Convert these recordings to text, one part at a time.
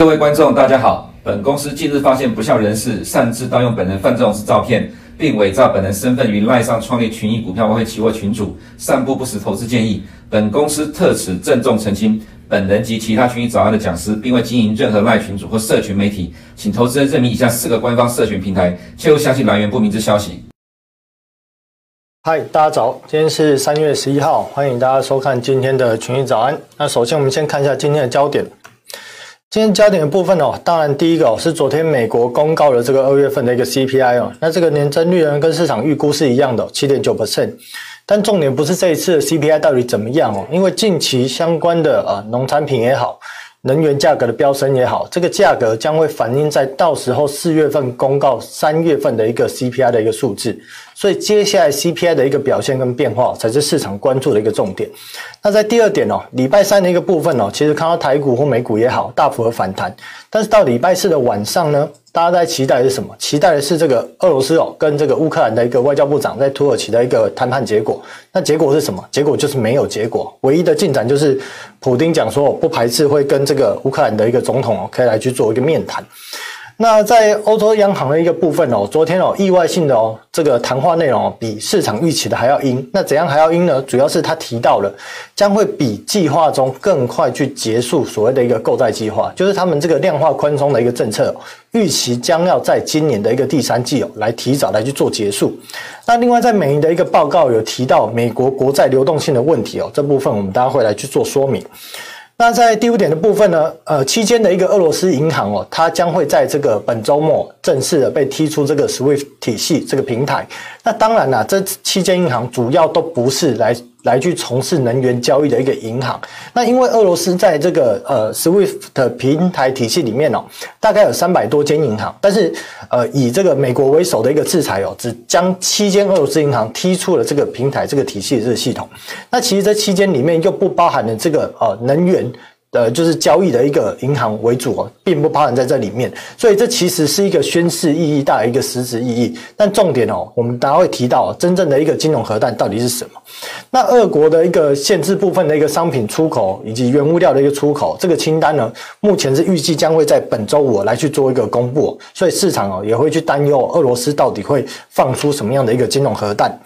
各位观众，大家好。本公司近日发现不肖人士擅自盗用本人范仲式照片，并伪造本人身份于赖上创立群益股票外汇期货群组，散布不实投资建议。本公司特此郑重澄清，本人及其他群益早安的讲师，并未经营任何赖群组或社群媒体，请投资人认明以下四个官方社群平台，切勿相信来源不明之消息。嗨，大家早，今天是三月十一号，欢迎大家收看今天的群益早安。那首先我们先看一下今天的焦点。今天焦点的部分哦，当然第一个哦是昨天美国公告的这个二月份的一个 CPI 哦，那这个年增率呢跟市场预估是一样的，七点九 percent。但重点不是这一次的 CPI 到底怎么样哦，因为近期相关的啊农产品也好。能源价格的飙升也好，这个价格将会反映在到时候四月份公告三月份的一个 CPI 的一个数字，所以接下来 CPI 的一个表现跟变化才是市场关注的一个重点。那在第二点哦，礼拜三的一个部分哦，其实看到台股或美股也好，大幅的反弹，但是到礼拜四的晚上呢？大家在期待的是什么？期待的是这个俄罗斯哦，跟这个乌克兰的一个外交部长在土耳其的一个谈判结果。那结果是什么？结果就是没有结果。唯一的进展就是，普丁讲说不排斥会跟这个乌克兰的一个总统哦，可以来去做一个面谈。那在欧洲央行的一个部分哦，昨天哦意外性的哦这个谈话内容哦比市场预期的还要鹰。那怎样还要鹰呢？主要是他提到了将会比计划中更快去结束所谓的一个购债计划，就是他们这个量化宽松的一个政策，预期将要在今年的一个第三季哦来提早来去做结束。那另外在美银的一个报告有提到美国国债流动性的问题哦，这部分我们大家会来去做说明。那在第五点的部分呢，呃，期间的一个俄罗斯银行哦，它将会在这个本周末正式的被踢出这个 SWIFT 体系这个平台。那当然啦，这期间银行主要都不是来。来去从事能源交易的一个银行，那因为俄罗斯在这个呃 SWIFT 平台体系里面哦，大概有三百多间银行，但是呃以这个美国为首的一个制裁哦，只将七间俄罗斯银行踢出了这个平台这个体系的这个系统。那其实这七间里面又不包含了这个呃能源。呃，就是交易的一个银行为主哦，并不包含在这里面，所以这其实是一个宣示意义大于一个实质意义。但重点哦，我们大家会提到真正的一个金融核弹到底是什么？那俄国的一个限制部分的一个商品出口以及原物料的一个出口，这个清单呢，目前是预计将会在本周五来去做一个公布，所以市场哦也会去担忧俄罗斯到底会放出什么样的一个金融核弹。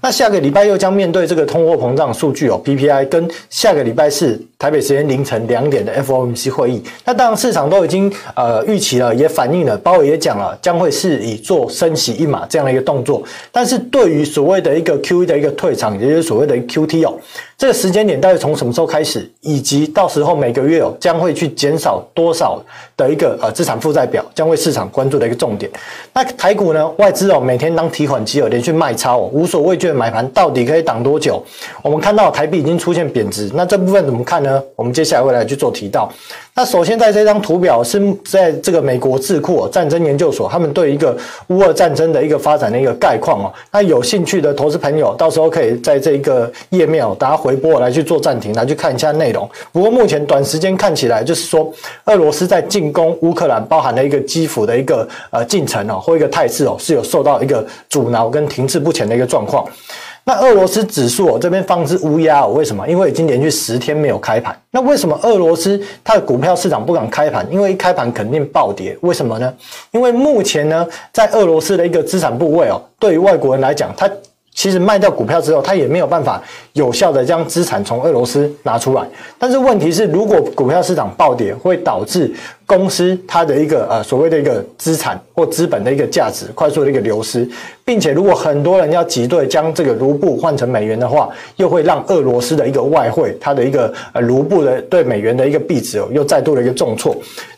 那下个礼拜又将面对这个通货膨胀数据哦，PPI 跟下个礼拜四台北时间凌晨。两点的 FOMC 会议，那当然市场都已经呃预期了，也反映了，鲍尔也讲了，将会是以做升息一码这样的一个动作。但是对于所谓的一个 QE 的一个退场，也就是所谓的 QT 哦，这个时间点到底从什么时候开始，以及到时候每个月哦将会去减少多少的一个呃资产负债表，将会市场关注的一个重点。那台股呢，外资哦每天当提款机哦连续卖超哦，无所畏惧的买盘到底可以挡多久？我们看到台币已经出现贬值，那这部分怎么看呢？我们接下来会。来去做提到，那首先在这张图表是在这个美国智库战争研究所，他们对一个乌俄战争的一个发展的一个概况哦。那有兴趣的投资朋友，到时候可以在这一个页面哦，大家回播来去做暂停，来去看一下内容。不过目前短时间看起来，就是说俄罗斯在进攻乌克兰，包含了一个基辅的一个呃进程哦，或一个态势哦，是有受到一个阻挠跟停滞不前的一个状况。那俄罗斯指数哦，这边放置乌鸦哦，为什么？因为已经连续十天没有开盘。那为什么俄罗斯它的股票市场不敢开盘？因为一开盘肯定暴跌。为什么呢？因为目前呢，在俄罗斯的一个资产部位哦，对于外国人来讲，它其实卖掉股票之后，它也没有办法有效的将资产从俄罗斯拿出来。但是问题是，如果股票市场暴跌，会导致公司它的一个呃所谓的一个资产或资本的一个价值快速的一个流失。并且，如果很多人要挤兑将这个卢布换成美元的话，又会让俄罗斯的一个外汇，它的一个呃卢布的对美元的一个币值哦，又再度的一个重挫。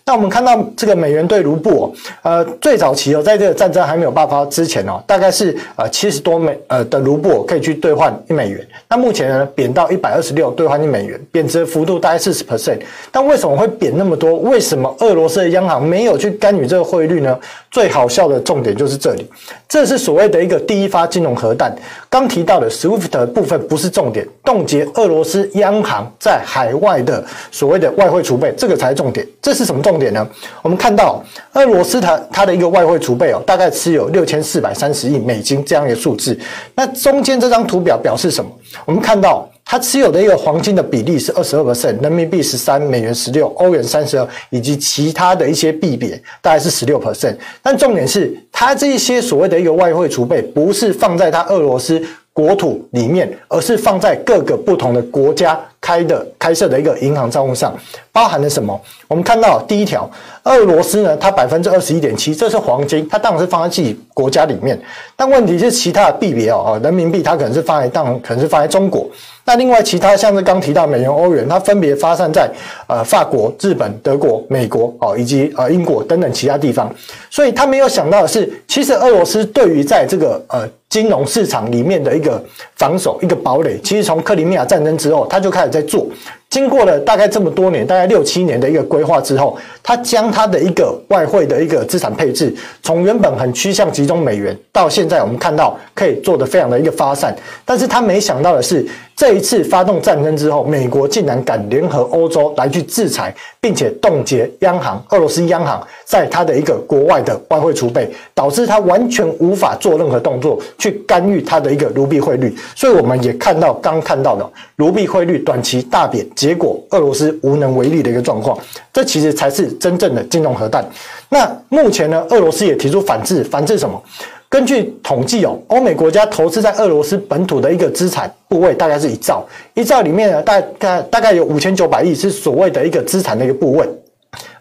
那我们看到这个美元对卢布哦，呃，最早期哦，在这个战争还没有爆发之前哦，大概是呃七十多美呃的卢布可以去兑换一美元。那目前呢，贬到一百二十六兑换一美元，贬值幅度大概四十 percent。但为什么会贬那么多？为什么俄罗斯的央行没有去干预这个汇率呢？最好笑的重点就是这里，这是所。谓的一个第一发金融核弹，刚提到的 SWIFT 部分不是重点，冻结俄罗斯央行在海外的所谓的外汇储备，这个才是重点。这是什么重点呢？我们看到俄罗斯它它的一个外汇储备哦，大概持有六千四百三十亿美金这样一个数字。那中间这张图表表示什么？我们看到它持有的一个黄金的比例是二十二 percent，人民币十三，美元十六，欧元三十二，以及其他的一些币别大概是十六 percent。但重点是，它这一些所谓的一个外汇储备，不是放在它俄罗斯国土里面，而是放在各个不同的国家。开的开设的一个银行账户上包含了什么？我们看到第一条，俄罗斯呢，它百分之二十一点七，这是黄金，它当然是放在自己国家里面。但问题是，其他的币别哦，人民币它可能是放在当，可能是放在中国。那另外其他像是刚提到美元、欧元，它分别发散在呃法国、日本、德国、美国哦，以及呃英国等等其他地方。所以他没有想到的是，其实俄罗斯对于在这个呃金融市场里面的一个防守、一个堡垒，其实从克里米亚战争之后，他就开始在做。经过了大概这么多年，大概六七年的一个规划之后，他将他的一个外汇的一个资产配置，从原本很趋向集中美元，到现在我们看到可以做得非常的一个发散。但是他没想到的是，这一次发动战争之后，美国竟然敢联合欧洲来去制裁，并且冻结央行俄罗斯央行在他的一个国外的外汇储备，导致他完全无法做任何动作去干预他的一个卢币汇率。所以我们也看到刚看到的卢币汇率短期大贬。结果，俄罗斯无能为力的一个状况，这其实才是真正的金融核弹。那目前呢，俄罗斯也提出反制，反制什么？根据统计哦，欧美国家投资在俄罗斯本土的一个资产部位大概是一兆，一兆里面呢，大概大概有五千九百亿是所谓的一个资产的一个部位。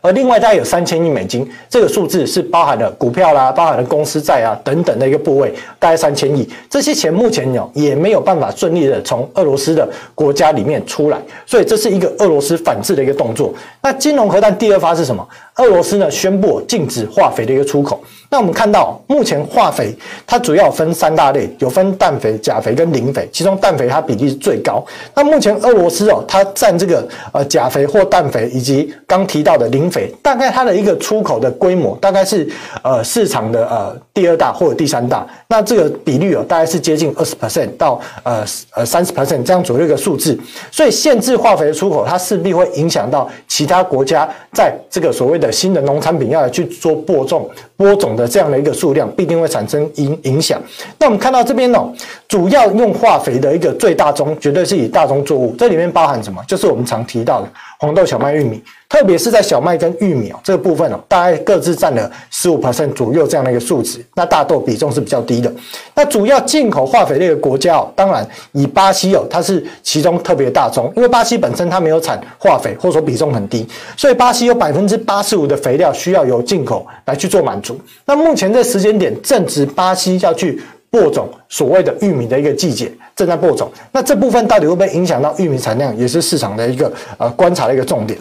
而另外大概有三千亿美金，这个数字是包含了股票啦，包含了公司债啊等等的一个部位，大概三千亿。这些钱目前有也没有办法顺利的从俄罗斯的国家里面出来，所以这是一个俄罗斯反制的一个动作。那金融核弹第二发是什么？俄罗斯呢宣布禁止化肥的一个出口。那我们看到，目前化肥它主要分三大类，有分氮肥、钾肥跟磷肥，其中氮肥它比例是最高。那目前俄罗斯哦，它占这个呃钾肥或氮肥以及刚提到的磷肥，大概它的一个出口的规模大概是呃市场的呃第二大或者第三大。那这个比率哦，大概是接近二十 percent 到呃呃三十 percent 这样左右一个数字。所以限制化肥的出口，它势必会影响到其他国家在这个所谓的新的农产品要来去做播种播种的。这样的一个数量必定会产生影影响。那我们看到这边呢、主要用化肥的一个最大宗，绝对是以大宗作物，这里面包含什么？就是我们常提到的黄豆、小麦、玉米，特别是在小麦跟玉米哦这个部分哦，大概各自占了十五 percent 左右这样的一个数值。那大豆比重是比较低的。那主要进口化肥的一个国家哦，当然以巴西哦，它是其中特别大宗，因为巴西本身它没有产化肥，或者说比重很低，所以巴西有百分之八十五的肥料需要由进口来去做满足。那目前这时间点正值巴西要去播种所谓的玉米的一个季节，正在播种。那这部分到底会不会影响到玉米产量，也是市场的一个呃观察的一个重点。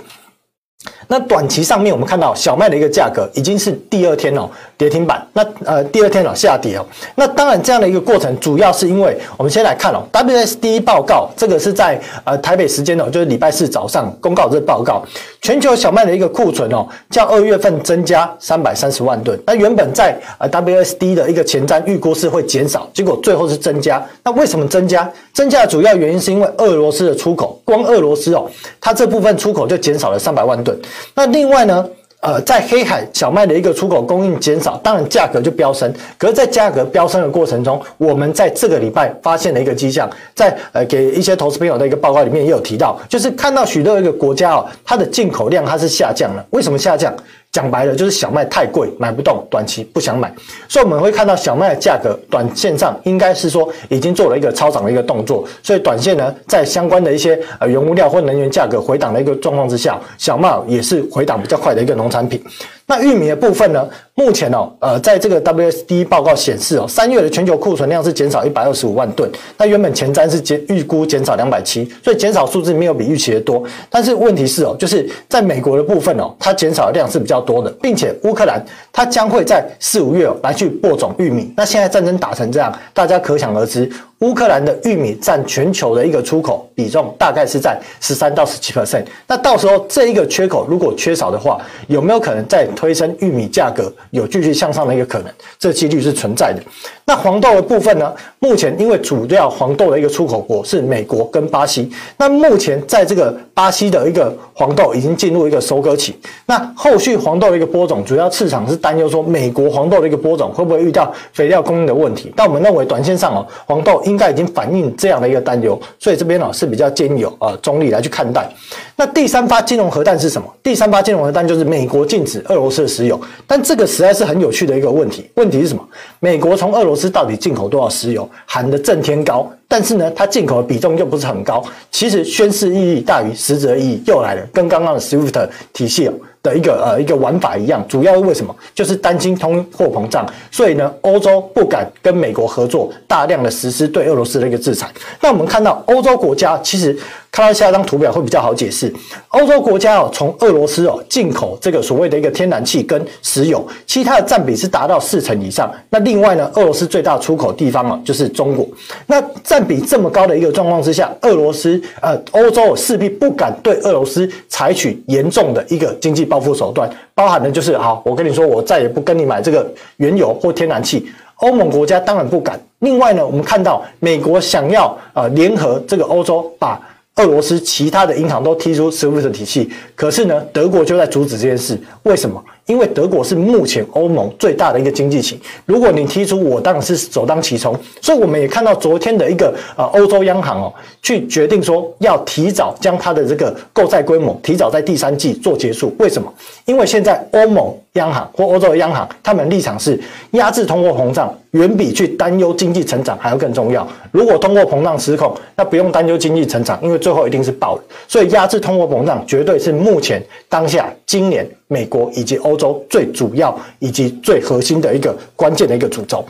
那短期上面，我们看到小麦的一个价格已经是第二天哦跌停板。那呃第二天哦下跌哦。那当然这样的一个过程，主要是因为我们先来看哦，WSD 报告这个是在呃台北时间哦，就是礼拜四早上公告这报告，全球小麦的一个库存哦，较二月份增加三百三十万吨。那原本在呃 WSD 的一个前瞻预估是会减少，结果最后是增加。那为什么增加？增加的主要原因是因为俄罗斯的出口，光俄罗斯哦，它这部分出口就减少了三百万吨。那另外呢，呃，在黑海小麦的一个出口供应减少，当然价格就飙升。可是，在价格飙升的过程中，我们在这个礼拜发现了一个迹象，在呃给一些投资朋友的一个报告里面也有提到，就是看到许多一个国家哦，它的进口量它是下降了。为什么下降？讲白了就是小麦太贵，买不动，短期不想买，所以我们会看到小麦的价格短线上应该是说已经做了一个超涨的一个动作，所以短线呢，在相关的一些呃原物料或能源价格回档的一个状况之下，小麦也是回档比较快的一个农产品。那玉米的部分呢？目前哦，呃，在这个 WSD 报告显示哦，三月的全球库存量是减少一百二十五万吨。那原本前瞻是减预估减少两百七，所以减少数字没有比预期的多。但是问题是哦，就是在美国的部分哦，它减少的量是比较多的，并且乌克兰它将会在四五月哦来去播种玉米。那现在战争打成这样，大家可想而知，乌克兰的玉米占全球的一个出口比重大概是在十三到十七 percent。那到时候这一个缺口如果缺少的话，有没有可能在推升玉米价格？有继续向上的一个可能，这几率是存在的。那黄豆的部分呢？目前因为主要黄豆的一个出口国是美国跟巴西，那目前在这个巴西的一个黄豆已经进入一个收割期。那后续黄豆的一个播种，主要市场是担忧说美国黄豆的一个播种会不会遇到肥料供应的问题。但我们认为短线上哦，黄豆应该已经反映这样的一个担忧，所以这边哦是比较建议有呃中立来去看待。那第三发金融核弹是什么？第三发金融核弹就是美国禁止二罗斯的石油，但这个实在是很有趣的一个问题。问题是什么？美国从俄罗斯到底进口多少石油？喊得震天高。但是呢，它进口的比重又不是很高，其实宣示意义大于实质意义又来了，跟刚刚的 SWIFT 体系的一个呃一个玩法一样，主要为什么？就是担心通货膨胀，所以呢，欧洲不敢跟美国合作，大量的实施对俄罗斯的一个制裁。那我们看到欧洲国家其实。看到下一张图表会比较好解释。欧洲国家哦，从俄罗斯哦进口这个所谓的一个天然气跟石油，其实它的占比是达到四成以上。那另外呢，俄罗斯最大出口地方哦就是中国。那占比这么高的一个状况之下，俄罗斯呃欧洲势必不敢对俄罗斯采取严重的一个经济报复手段，包含的就是好，我跟你说，我再也不跟你买这个原油或天然气。欧盟国家当然不敢。另外呢，我们看到美国想要呃联合这个欧洲把。俄罗斯其他的银行都提出 SWIFT 体系，可是呢，德国就在阻止这件事。为什么？因为德国是目前欧盟最大的一个经济体，如果你提出，我当然是首当其冲。所以我们也看到昨天的一个呃欧洲央行哦，去决定说要提早将它的这个购债规模提早在第三季做结束。为什么？因为现在欧盟央行或欧洲的央行，他们立场是压制通货膨胀，远比去担忧经济成长还要更重要。如果通货膨胀失控，那不用担忧经济成长，因为最后一定是爆的。所以压制通货膨胀绝对是目前当下今年。美国以及欧洲最主要以及最核心的一个关键的一个主轴。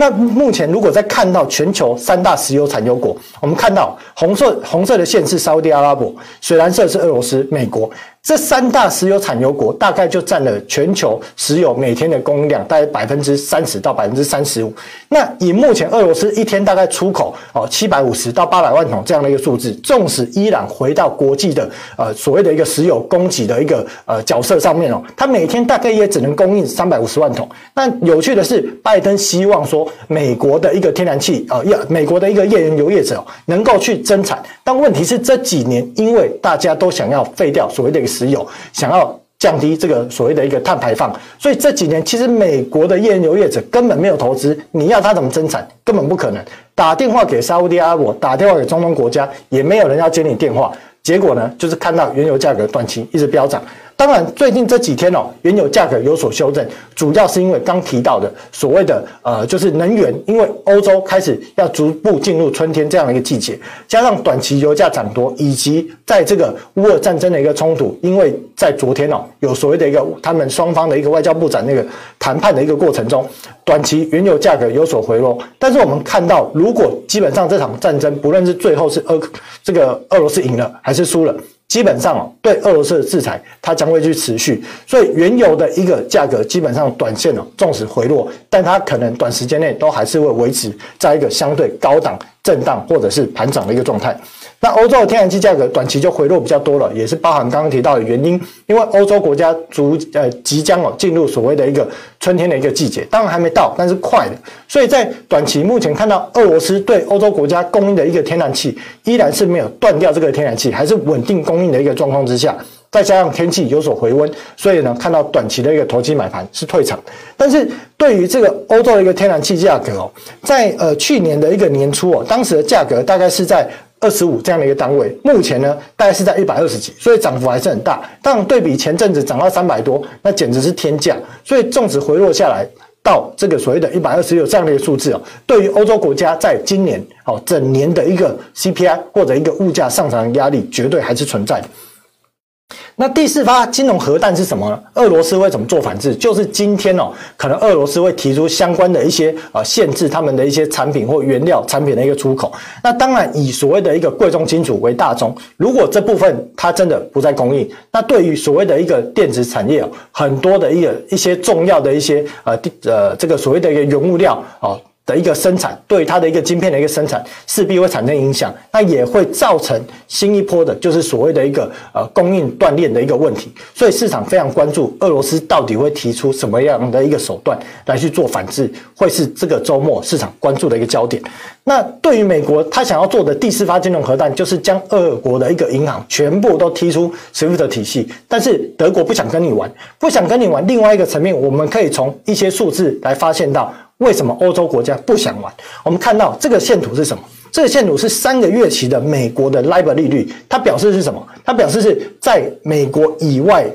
那目前如果在看到全球三大石油产油国，我们看到红色红色的线是沙乌地阿拉伯，水蓝色是俄罗斯、美国。这三大石油产油国大概就占了全球石油每天的供应量大概百分之三十到百分之三十五。那以目前俄罗斯一天大概出口哦七百五十到八百万桶这样的一个数字，纵使伊朗回到国际的呃所谓的一个石油供给的一个呃角色上面哦，它每天大概也只能供应三百五十万桶。那有趣的是，拜登希望说美国的一个天然气啊，要美国的一个页岩油业者能够去增产，但问题是这几年因为大家都想要废掉所谓的一个。石油想要降低这个所谓的一个碳排放，所以这几年其实美国的页岩油业者根本没有投资，你要他怎么增产？根本不可能。打电话给沙乌地阿拉伯，打电话给中东国家，也没有人要接你电话。结果呢，就是看到原油价格短期一直飙涨。当然，最近这几天哦，原油价格有所修正，主要是因为刚提到的所谓的呃，就是能源，因为欧洲开始要逐步进入春天这样的一个季节，加上短期油价涨多，以及在这个乌俄战争的一个冲突，因为在昨天哦，有所谓的一个他们双方的一个外交部长那个谈判的一个过程中，短期原油价格有所回落。但是我们看到，如果基本上这场战争，不论是最后是俄这个俄罗斯赢了还是输了。基本上哦，对俄罗斯的制裁，它将会去持续，所以原油的一个价格基本上短线哦，纵使回落，但它可能短时间内都还是会维持在一个相对高档震荡或者是盘涨的一个状态。那欧洲的天然气价格短期就回落比较多了，也是包含刚刚提到的原因，因为欧洲国家逐呃即将哦进入所谓的一个春天的一个季节，当然还没到，但是快的，所以在短期目前看到俄罗斯对欧洲国家供应的一个天然气依然是没有断掉这个天然气，还是稳定供应的一个状况之下，再加上天气有所回温，所以呢看到短期的一个投机买盘是退场，但是对于这个欧洲的一个天然气价格哦，在呃去年的一个年初哦，当时的价格大概是在。二十五这样的一个单位，目前呢大概是在一百二十几，所以涨幅还是很大。但对比前阵子涨到三百多，那简直是天价。所以纵使回落下来到这个所谓的一百二十六这样的一个数字哦，对于欧洲国家在今年哦整年的一个 CPI 或者一个物价上涨的压力，绝对还是存在的。那第四发金融核弹是什么呢？俄罗斯会怎么做反制？就是今天哦，可能俄罗斯会提出相关的一些呃限制他们的一些产品或原料产品的一个出口。那当然以所谓的一个贵重金属为大宗，如果这部分它真的不再供应，那对于所谓的一个电子产业很多的一个一些重要的一些呃呃这个所谓的一个原物料哦。的一个生产，对它的一个晶片的一个生产势必会产生影响，那也会造成新一波的，就是所谓的一个呃供应断链的一个问题。所以市场非常关注俄罗斯到底会提出什么样的一个手段来去做反制，会是这个周末市场关注的一个焦点。那对于美国，他想要做的第四发金融核弹，就是将俄国的一个银行全部都踢出 SWIFT 体系。但是德国不想跟你玩，不想跟你玩。另外一个层面，我们可以从一些数字来发现到，为什么欧洲国家不想玩。我们看到这个线图是什么？这个线图是三个月期的美国的 LIBOR 利率，它表示是什么？它表示是在美国以外，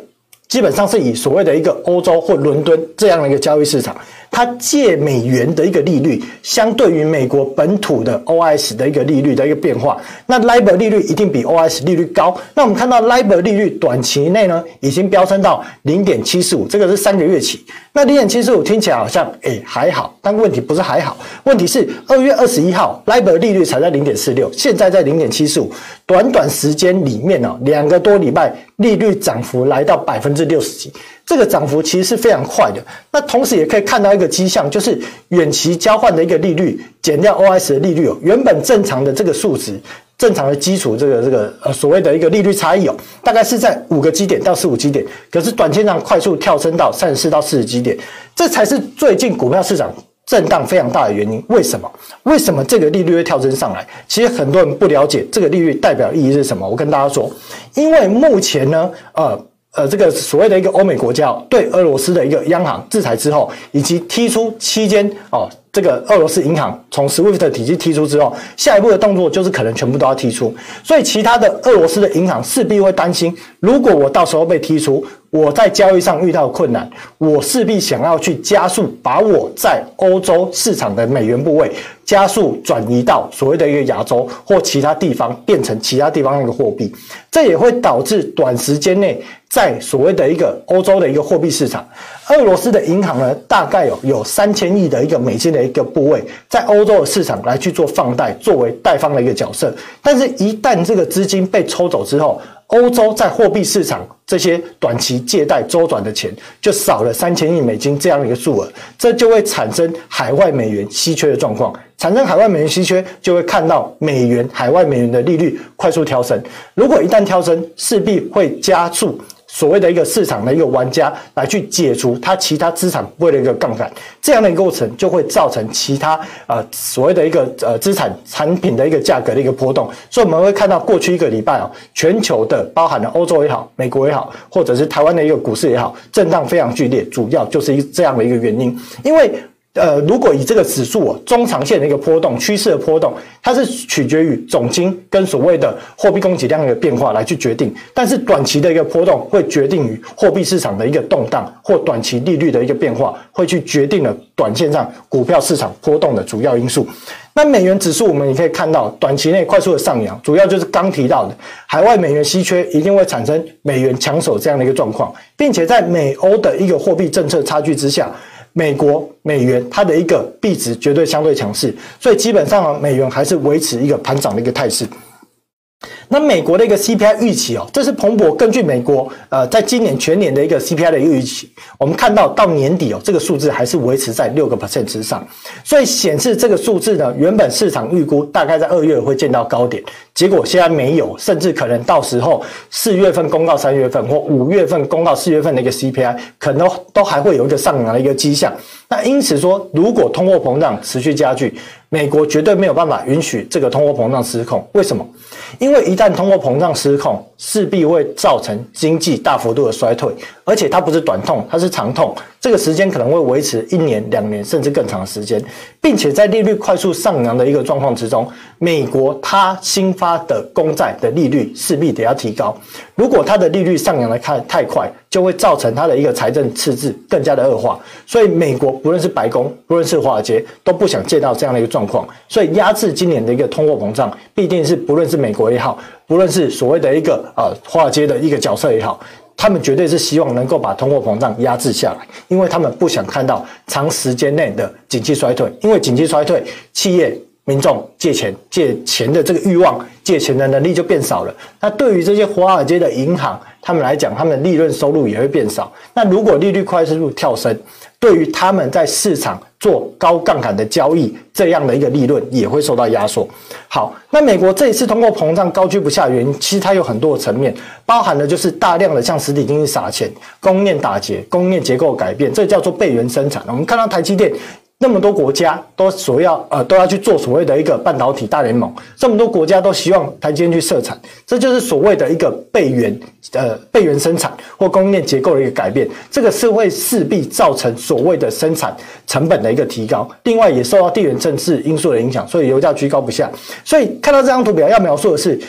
基本上是以所谓的一个欧洲或伦敦这样的一个交易市场。它借美元的一个利率，相对于美国本土的 OIS 的一个利率的一个变化，那 LIBOR 利率一定比 OIS 利率高。那我们看到 LIBOR 利率短期内呢，已经飙升到零点七四五，这个是三个月期。那零点七四五听起来好像诶还好，但问题不是还好，问题是二月二十一号 LIBOR 利率才在零点四六，现在在零点七四五，短短时间里面呢，两个多礼拜利率涨幅来到百分之六十几。这个涨幅其实是非常快的，那同时也可以看到一个迹象，就是远期交换的一个利率减掉 OS 的利率哦，原本正常的这个数值，正常的基础这个这个呃所谓的一个利率差异哦，大概是在五个基点到十五基点，可是短线上快速跳升到三十四到四十基点，这才是最近股票市场震荡非常大的原因。为什么？为什么这个利率会跳升上来？其实很多人不了解这个利率代表意义是什么。我跟大家说，因为目前呢，呃。呃，这个所谓的一个欧美国家对俄罗斯的一个央行制裁之后，以及踢出期间哦。这个俄罗斯银行从 SWIFT 的体系踢出之后，下一步的动作就是可能全部都要踢出，所以其他的俄罗斯的银行势必会担心，如果我到时候被踢出，我在交易上遇到困难，我势必想要去加速把我在欧洲市场的美元部位加速转移到所谓的一个亚洲或其他地方，变成其他地方的一个货币，这也会导致短时间内在所谓的一个欧洲的一个货币市场。俄罗斯的银行呢，大概有有三千亿的一个美金的一个部位，在欧洲的市场来去做放贷，作为贷方的一个角色。但是，一旦这个资金被抽走之后，欧洲在货币市场这些短期借贷周转的钱就少了三千亿美金这样一个数额，这就会产生海外美元稀缺的状况。产生海外美元稀缺，就会看到美元海外美元的利率快速调升。如果一旦调升，势必会加速。所谓的一个市场的一个玩家来去解除他其他资产部位的一个杠杆，这样的一个过程就会造成其他呃所谓的一个呃资产产品的一个价格的一个波动，所以我们会看到过去一个礼拜啊，全球的包含了欧洲也好、美国也好，或者是台湾的一个股市也好，震荡非常剧烈，主要就是一这样的一个原因，因为。呃，如果以这个指数哦，中长线的一个波动趋势的波动，它是取决于总金跟所谓的货币供给量的一个变化来去决定。但是短期的一个波动会决定于货币市场的一个动荡或短期利率的一个变化，会去决定了短线上股票市场波动的主要因素。那美元指数我们也可以看到，短期内快速的上扬，主要就是刚提到的海外美元稀缺一定会产生美元抢手这样的一个状况，并且在美欧的一个货币政策差距之下。美国美元它的一个币值绝对相对强势，所以基本上美元还是维持一个盘涨的一个态势。那美国的一个 CPI 预期哦，这是彭博根据美国呃，在今年全年的一个 CPI 的预期，我们看到到年底哦，这个数字还是维持在六个 percent 之上，所以显示这个数字呢，原本市场预估大概在二月会见到高点，结果现在没有，甚至可能到时候四月份公告三月份或五月份公告四月份的一个 CPI，可能都都还会有一个上扬的一个迹象。那因此说，如果通货膨胀持续加剧，美国绝对没有办法允许这个通货膨胀失控。为什么？因为一旦通货膨胀失控，势必会造成经济大幅度的衰退，而且它不是短痛，它是长痛。这个时间可能会维持一年、两年，甚至更长的时间，并且在利率快速上扬的一个状况之中，美国它新发的公债的利率势必得要提高。如果它的利率上扬的太太快，就会造成它的一个财政赤字更加的恶化。所以，美国不论是白宫，不论是华尔街，都不想见到这样的一个状况。所以，压制今年的一个通货膨胀，必定是不论是美国也好，不论是所谓的一个呃华尔街的一个角色也好，他们绝对是希望能够把通货膨胀压制下来，因为他们不想看到长时间内的景气衰退。因为景气衰退，企业民众借钱借钱的这个欲望，借钱的能力就变少了。那对于这些华尔街的银行，他们来讲，他们的利润收入也会变少。那如果利率快速跳升，对于他们在市场做高杠杆的交易，这样的一个利润也会受到压缩。好，那美国这一次通货膨胀高居不下，原因其实它有很多的层面，包含的就是大量的向实体经济撒钱，供应链打结，供应链结构改变，这叫做备源生产。我们看到台积电。那么多国家都所要呃都要去做所谓的一个半导体大联盟，这么多国家都希望台积电去设厂，这就是所谓的一个备源呃备源生产或供应链结构的一个改变，这个是会势必造成所谓的生产成本的一个提高，另外也受到地缘政治因素的影响，所以油价居高不下。所以看到这张图表要描述的是。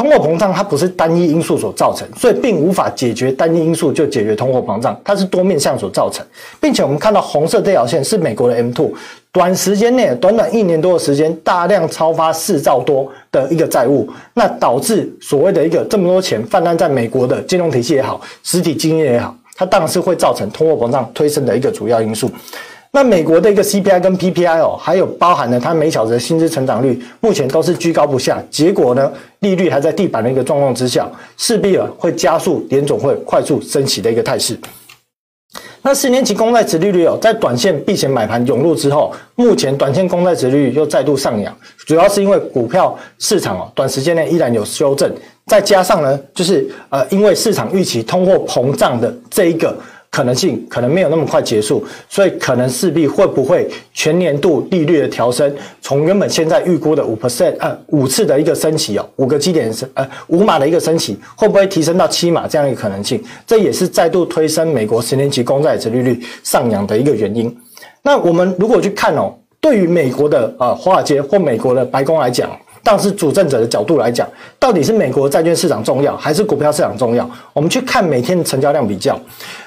通货膨胀它不是单一因素所造成，所以并无法解决单一因素就解决通货膨胀，它是多面向所造成，并且我们看到红色这条线是美国的 M2，短时间内短短一年多的时间，大量超发四兆多的一个债务，那导致所谓的一个这么多钱泛滥在美国的金融体系也好，实体经济也好，它当然是会造成通货膨胀推升的一个主要因素。那美国的一个 CPI 跟 PPI 哦，还有包含了它每小时的薪资成长率，目前都是居高不下。结果呢，利率还在地板的一个状况之下，势必啊会加速联总会快速升息的一个态势。那十年期公债殖利率哦，在短线避险买盘涌入之后，目前短线公债殖利率又再度上扬，主要是因为股票市场哦，短时间内依然有修正，再加上呢，就是呃，因为市场预期通货膨胀的这一个。可能性可能没有那么快结束，所以可能势必会不会全年度利率的调升，从原本现在预估的五 percent 呃五次的一个升息哦，五个基点升呃五码的一个升息，会不会提升到七码这样一个可能性？这也是再度推升美国十年期公债殖利率上扬的一个原因。那我们如果去看哦，对于美国的呃华尔街或美国的白宫来讲。但是主政者的角度来讲，到底是美国债券市场重要，还是股票市场重要？我们去看每天的成交量比较，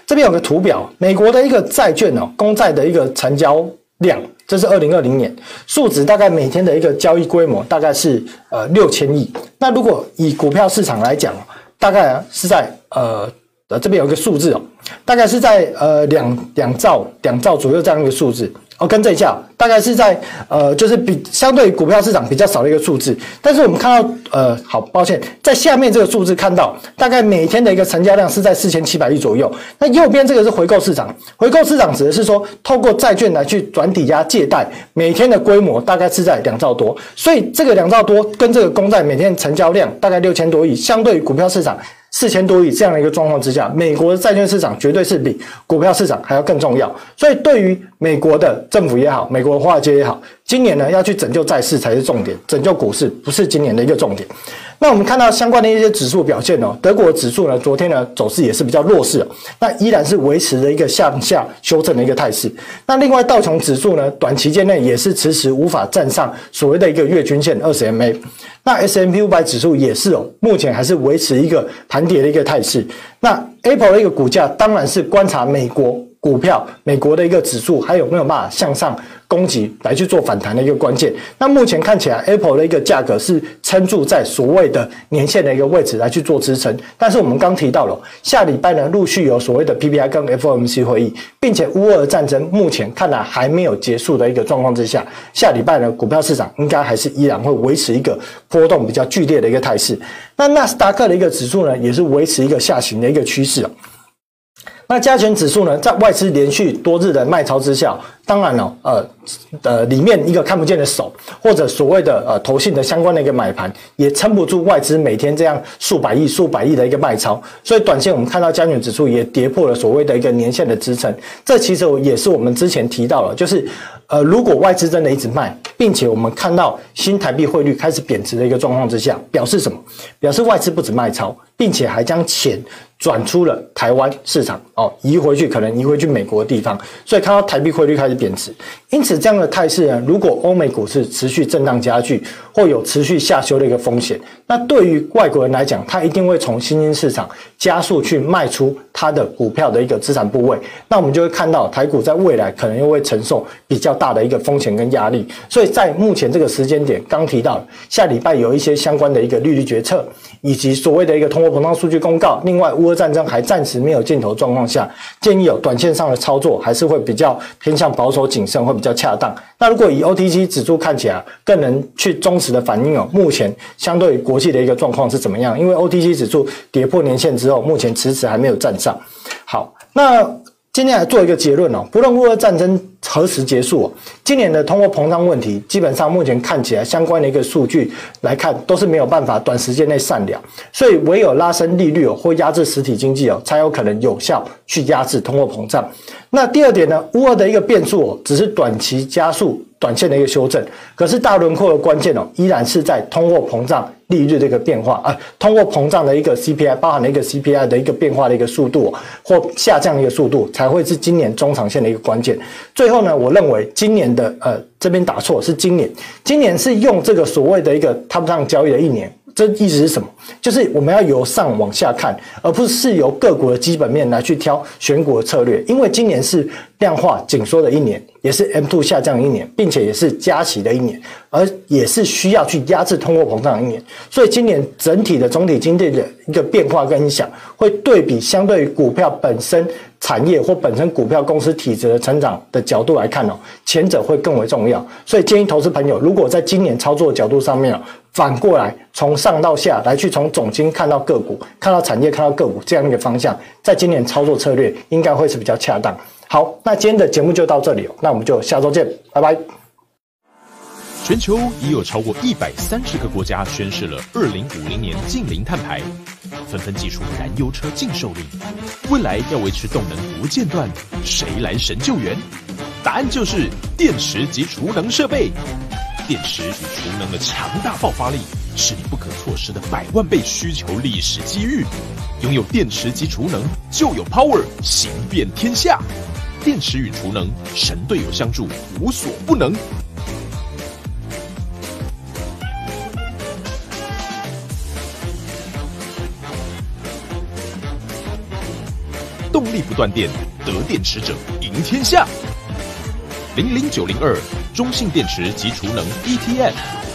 这边有个图表，美国的一个债券哦，公债的一个成交量，这是二零二零年数值，大概每天的一个交易规模大概是呃六千亿。那如果以股票市场来讲，大概是在呃呃这边有一个数字哦，大概是在呃两两兆两兆左右这样一个数字。哦，跟这一下大概是在呃，就是比相对于股票市场比较少的一个数字，但是我们看到呃，好抱歉，在下面这个数字看到大概每天的一个成交量是在四千七百亿左右。那右边这个是回购市场，回购市场指的是说透过债券来去转抵押借贷，每天的规模大概是在两兆多，所以这个两兆多跟这个公债每天成交量大概六千多亿，相对于股票市场。四千多亿这样的一个状况之下，美国的债券市场绝对是比股票市场还要更重要。所以，对于美国的政府也好，美国的华尔街也好，今年呢要去拯救债市才是重点，拯救股市不是今年的一个重点。那我们看到相关的一些指数表现哦，德国指数呢，昨天呢走势也是比较弱势，那依然是维持着一个向下修正的一个态势。那另外道琼指数呢，短期间内也是迟迟无法站上所谓的一个月均线二十 MA。那 S M P 五百指数也是哦，目前还是维持一个盘跌的一个态势。那 Apple 的一个股价当然是观察美国。股票，美国的一个指数还有没有办法向上攻击来去做反弹的一个关键？那目前看起来，Apple 的一个价格是撑住在所谓的年线的一个位置来去做支撑。但是我们刚提到了，下礼拜呢陆续有所谓的 PPI 跟 FOMC 会议，并且乌俄战争目前看来还没有结束的一个状况之下，下礼拜呢股票市场应该还是依然会维持一个波动比较剧烈的一个态势。那纳斯达克的一个指数呢，也是维持一个下行的一个趋势。那加权指数呢，在外资连续多日的卖超之下，当然了，呃，呃，里面一个看不见的手，或者所谓的呃投信的相关的一个买盘，也撑不住外资每天这样数百亿、数百亿的一个卖超，所以短线我们看到加权指数也跌破了所谓的一个年线的支撑，这其实也是我们之前提到了，就是。呃，如果外资真的一直卖，并且我们看到新台币汇率开始贬值的一个状况之下，表示什么？表示外资不止卖超，并且还将钱转出了台湾市场哦，移回去可能移回去美国的地方，所以看到台币汇率开始贬值，因此这样的态势呢，如果欧美股市持续震荡加剧，或有持续下修的一个风险，那对于外国人来讲，他一定会从新兴市场加速去卖出它的股票的一个资产部位，那我们就会看到台股在未来可能又会承受比较大的一个风险跟压力。所以在目前这个时间点，刚提到下礼拜有一些相关的一个利率决策，以及所谓的一个通货膨胀数据公告。另外，乌俄战争还暂时没有尽头状况下，建议有短线上的操作还是会比较偏向保守谨慎，会比较恰当。那如果以 OTC 指数看起来，更能去忠实的反映哦，目前相对于国际的一个状况是怎么样？因为 OTC 指数跌破年线之后，目前迟迟还没有站上。好，那今天来做一个结论哦，不论乌俄战争何时结束，今年的通货膨胀问题，基本上目前看起来相关的一个数据来看，都是没有办法短时间内善了。所以唯有拉升利率哦，或压制实体经济哦，才有可能有效去压制通货膨胀。那第二点呢，乌俄的一个变数哦，只是短期加速。短线的一个修正，可是大轮廓的关键哦，依然是在通货膨胀利率的一个变化啊，通货膨胀的一个 CPI 包含了一个 CPI 的一个变化的一个速度或下降的一个速度，才会是今年中长线的一个关键。最后呢，我认为今年的呃这边打错是今年，今年是用这个所谓的一个 top down 交易的一年。这意思是什么？就是我们要由上往下看，而不是由个股的基本面来去挑选股的策略。因为今年是量化紧缩的一年，也是 M2 下降一年，并且也是加息的一年，而也是需要去压制通货膨胀的一年。所以今年整体的总体经济的一个变化跟影响，会对比相对于股票本身产业或本身股票公司体质的成长的角度来看哦，前者会更为重要。所以建议投资朋友，如果在今年操作角度上面反过来，从上到下来去从总经看到个股，看到产业，看到个股这样一个方向，在今年操作策略应该会是比较恰当。好，那今天的节目就到这里哦，那我们就下周见，拜拜。全球已有超过一百三十个国家宣示了二零五零年净零碳排，纷纷祭出燃油车禁售令。未来要维持动能不间断，谁来神救援？答案就是电池及储能设备。电池与储能的强大爆发力，是你不可错失的百万倍需求历史机遇。拥有电池及储能，就有 power 行遍天下。电池与储能，神队友相助，无所不能。动力不断电，得电池者赢天下。零零九零二。中性电池及储能 ETF。